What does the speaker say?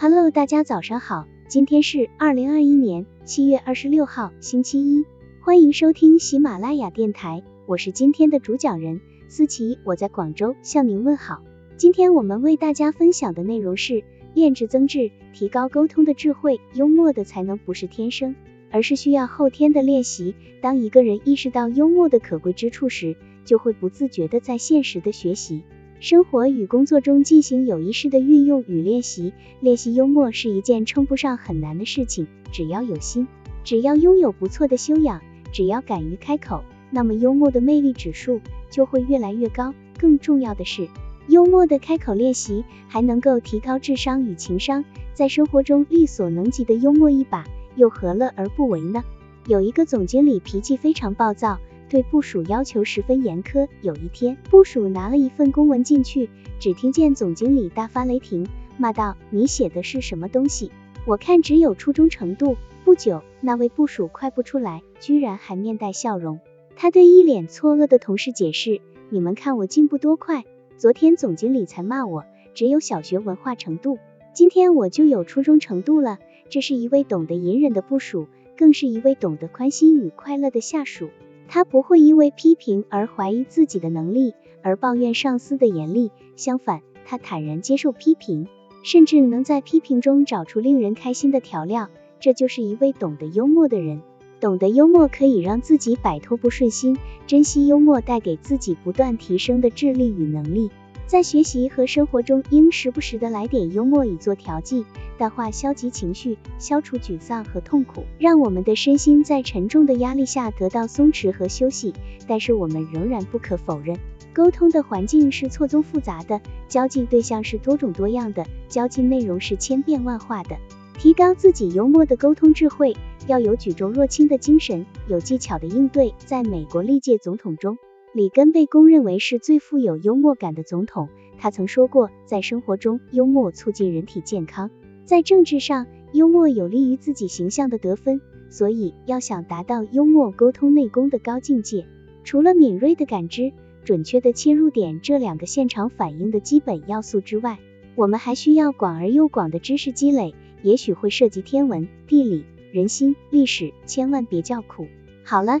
Hello，大家早上好，今天是二零二一年七月二十六号，星期一，欢迎收听喜马拉雅电台，我是今天的主讲人思琪，我在广州向您问好。今天我们为大家分享的内容是练智增智，提高沟通的智慧。幽默的才能不是天生，而是需要后天的练习。当一个人意识到幽默的可贵之处时，就会不自觉的在现实的学习。生活与工作中进行有意识的运用与练习，练习幽默是一件称不上很难的事情。只要有心，只要拥有不错的修养，只要敢于开口，那么幽默的魅力指数就会越来越高。更重要的是，幽默的开口练习还能够提高智商与情商，在生活中力所能及的幽默一把，又何乐而不为呢？有一个总经理脾气非常暴躁。对部署要求十分严苛。有一天，部署拿了一份公文进去，只听见总经理大发雷霆，骂道：“你写的是什么东西？我看只有初中程度。”不久，那位部署快不出来，居然还面带笑容。他对一脸错愕的同事解释：“你们看我进步多快，昨天总经理才骂我只有小学文化程度，今天我就有初中程度了。”这是一位懂得隐忍的部署，更是一位懂得宽心与快乐的下属。他不会因为批评而怀疑自己的能力，而抱怨上司的严厉。相反，他坦然接受批评，甚至能在批评中找出令人开心的调料。这就是一位懂得幽默的人。懂得幽默可以让自己摆脱不顺心，珍惜幽默带给自己不断提升的智力与能力。在学习和生活中，应时不时的来点幽默以作调剂，淡化消极情绪，消除沮丧和痛苦，让我们的身心在沉重的压力下得到松弛和休息。但是我们仍然不可否认，沟通的环境是错综复杂的，交际对象是多种多样的，交际内容是千变万化的。提高自己幽默的沟通智慧，要有举重若轻的精神，有技巧的应对。在美国历届总统中，里根被公认为是最富有幽默感的总统。他曾说过，在生活中，幽默促进人体健康；在政治上，幽默有利于自己形象的得分。所以，要想达到幽默沟通内功的高境界，除了敏锐的感知、准确的切入点这两个现场反应的基本要素之外，我们还需要广而又广的知识积累。也许会涉及天文、地理、人心、历史，千万别叫苦。好了。